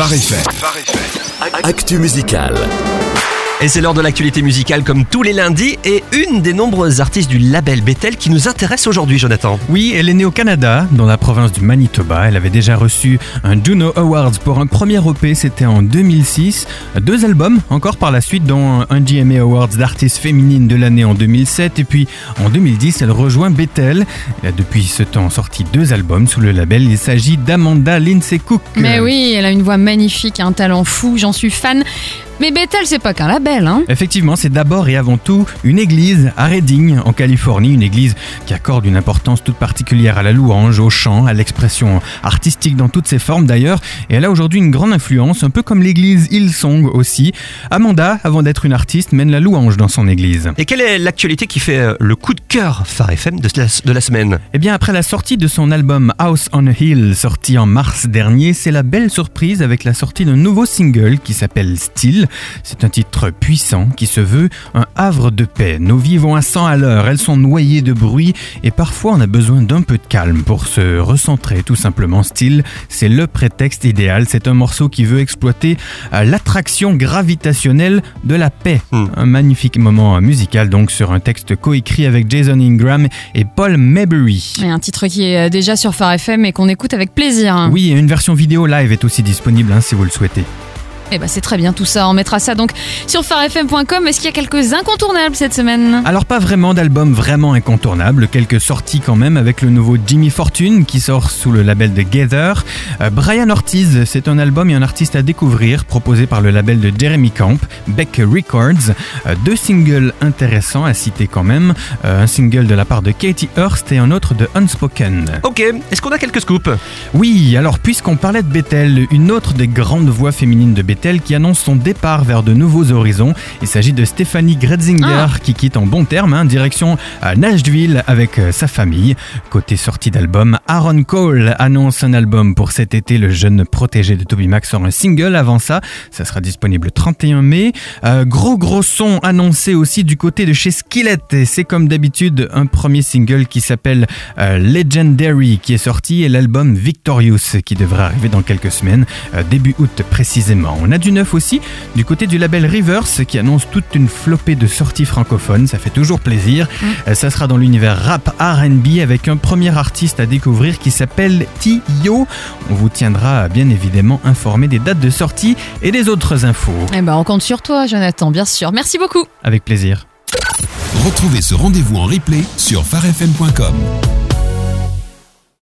Phare. Actu musical. Et c'est l'heure de l'actualité musicale comme tous les lundis et une des nombreuses artistes du label Bethel qui nous intéresse aujourd'hui, Jonathan. Oui, elle est née au Canada, dans la province du Manitoba. Elle avait déjà reçu un Juno Awards pour un premier EP, c'était en 2006. Deux albums encore par la suite, dont un GMA Awards d'artiste féminine de l'année en 2007. Et puis en 2010, elle rejoint Bethel. Elle a depuis ce temps sorti deux albums sous le label. Il s'agit d'Amanda Lindsay Cook. Mais oui, elle a une voix magnifique, un talent fou, j'en suis fan. Mais Bethel, c'est pas qu'un label, hein. Effectivement, c'est d'abord et avant tout une église à Redding, en Californie, une église qui accorde une importance toute particulière à la louange, au chant, à l'expression artistique dans toutes ses formes d'ailleurs, et elle a aujourd'hui une grande influence, un peu comme l'église Hillsong aussi. Amanda, avant d'être une artiste, mène la louange dans son église. Et quelle est l'actualité qui fait euh, le coup de cœur Phare FM de la, de la semaine? Eh bien, après la sortie de son album House on a Hill, sorti en mars dernier, c'est la belle surprise avec la sortie d'un nouveau single qui s'appelle Still. C'est un titre puissant qui se veut un havre de paix. Nos vies vont à 100 à l'heure, elles sont noyées de bruit et parfois on a besoin d'un peu de calme pour se recentrer tout simplement. Still, c'est le prétexte idéal. C'est un morceau qui veut exploiter euh, l'attraction gravitationnelle de la paix. Hmm. Un magnifique moment musical donc sur un texte coécrit avec Jason Ingram et Paul Maybury. Et un titre qui est euh, déjà sur Phare FM et qu'on écoute avec plaisir. Oui, et une version vidéo live est aussi disponible hein, si vous le souhaitez. Eh ben c'est très bien tout ça, on mettra ça donc sur pharefm.com. Est-ce qu'il y a quelques incontournables cette semaine? Alors pas vraiment d'album vraiment incontournable, quelques sorties quand même avec le nouveau Jimmy Fortune qui sort sous le label de Gather. Euh, Brian Ortiz, c'est un album et un artiste à découvrir proposé par le label de Jeremy Camp, Beck Records. Euh, deux singles intéressants à citer quand même, Euh, un single de la part de Katie Hurst et un autre de Unspoken. Ok, est-ce qu'on a quelques scoops? Oui, alors puisqu'on parlait de Bethel, une autre des grandes voix féminines de Bethel qui annonce son départ vers de nouveaux horizons. Il s'agit de Stéphanie Gretzinger Ah. qui quitte en bon terme, hein, direction à Nashville avec euh, sa famille. Côté sortie d'album, Aaron Cole annonce un album pour cet été. Le jeune protégé de Toby Mac sort un single avant ça. Ça sera disponible le 31 mai. Euh, gros gros son annoncé aussi du côté de chez Skillet. Et c'est comme d'habitude un premier single qui s'appelle euh, Legendary qui est sorti et l'album Victorious qui devrait arriver dans quelques semaines, euh, début août précisément. On a du neuf aussi du côté du label Rivers qui annonce toute une flopée de sorties francophones, ça fait toujours plaisir. Euh, ça sera dans l'univers rap R&B avec un premier artiste à découvrir qui s'appelle T.O. On vous tiendra bien évidemment informé des dates de sortie et des autres infos. Eh ben on compte sur toi Jonathan, bien sûr. Merci beaucoup. Avec plaisir. Retrouvez ce rendez-vous en replay sur pharefm.com.